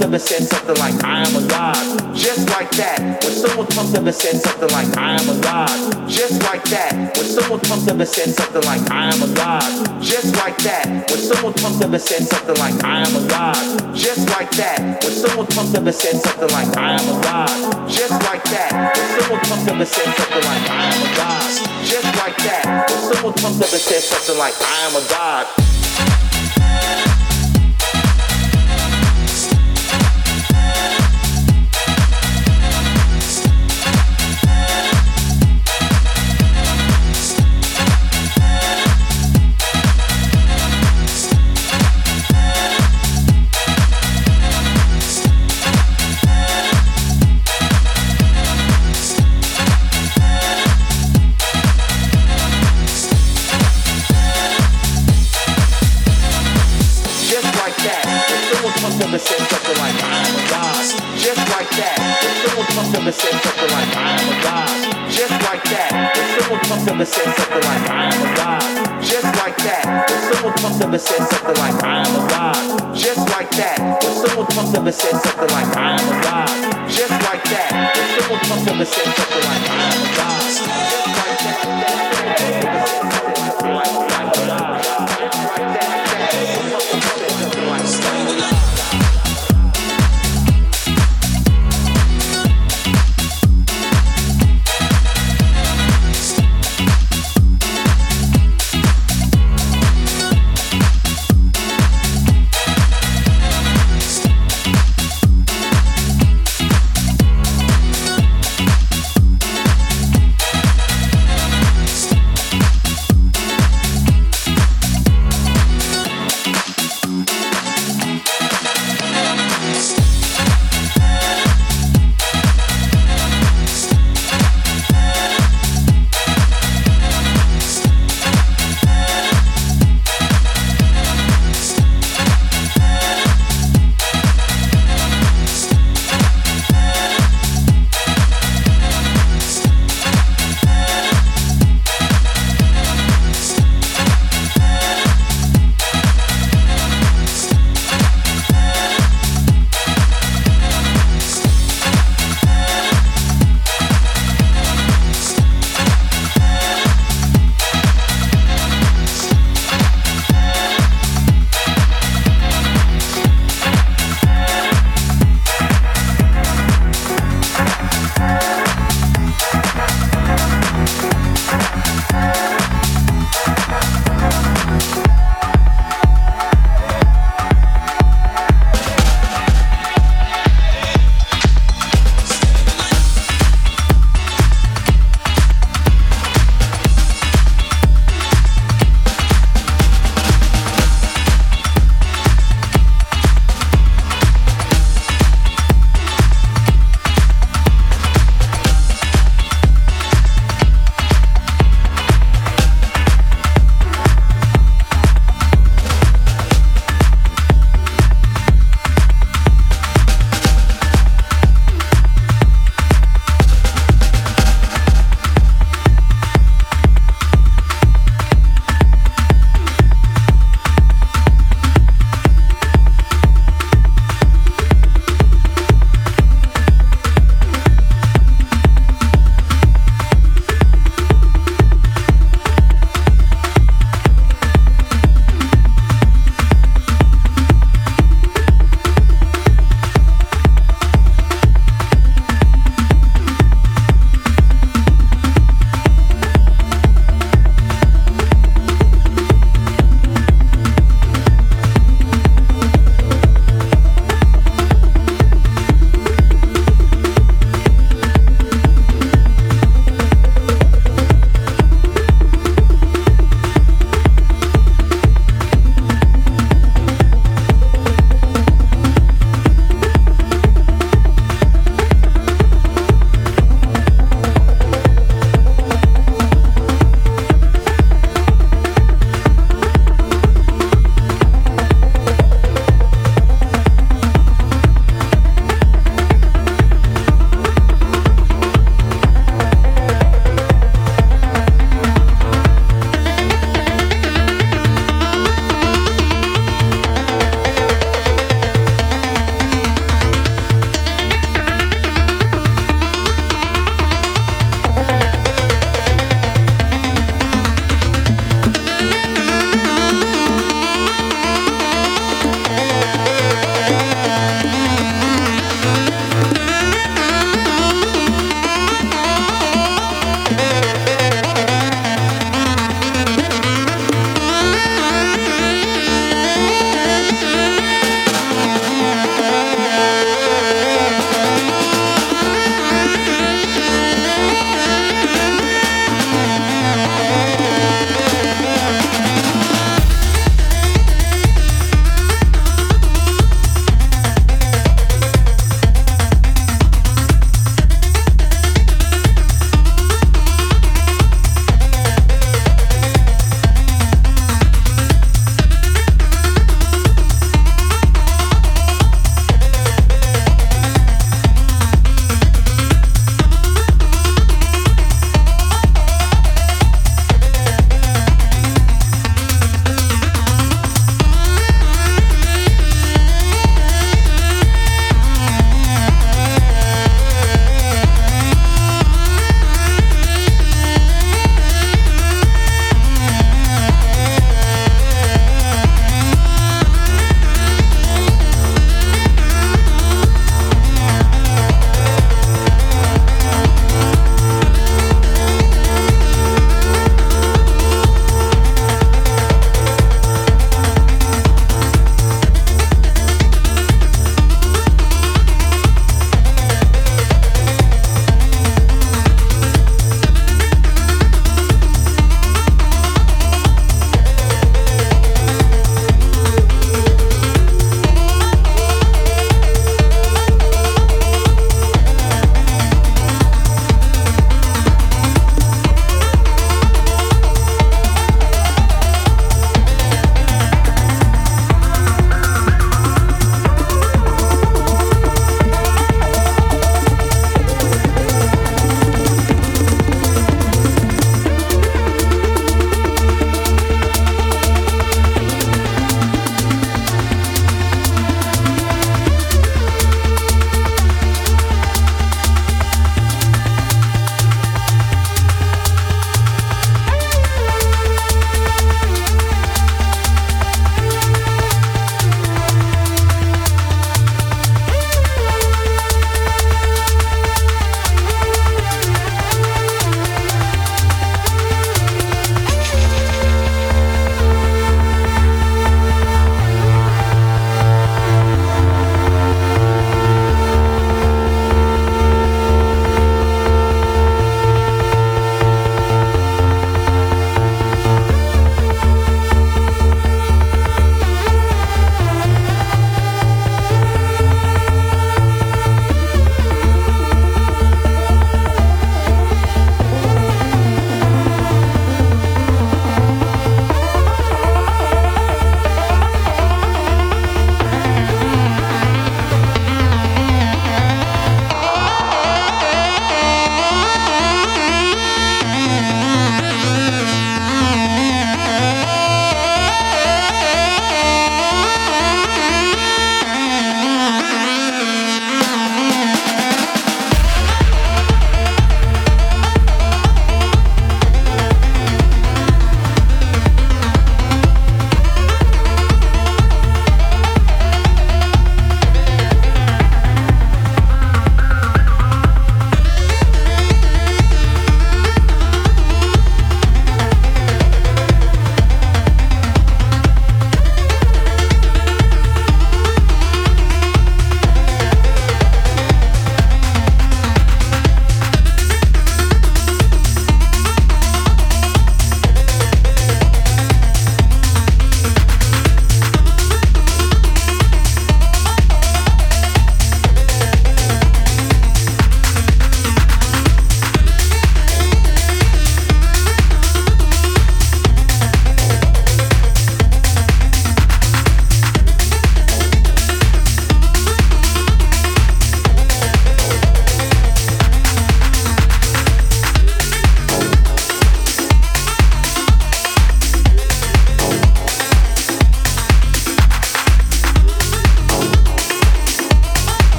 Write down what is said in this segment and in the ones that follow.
Ever said something like, I am alive, just like that. When someone comes ever said something like, I am alive, just like that. When someone comes ever said something like, I am alive, just like that. When someone comes ever said something like, I am alive, just like that. When someone comes ever said something like, I am alive, just like that. When someone comes up and something like, I am alive, just like that. When someone comes ever said something like, I am a god. puffs ever said something like I am a god. Just like that. The simple puffs ever said something like I am a god.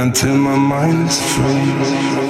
Until my mind is free.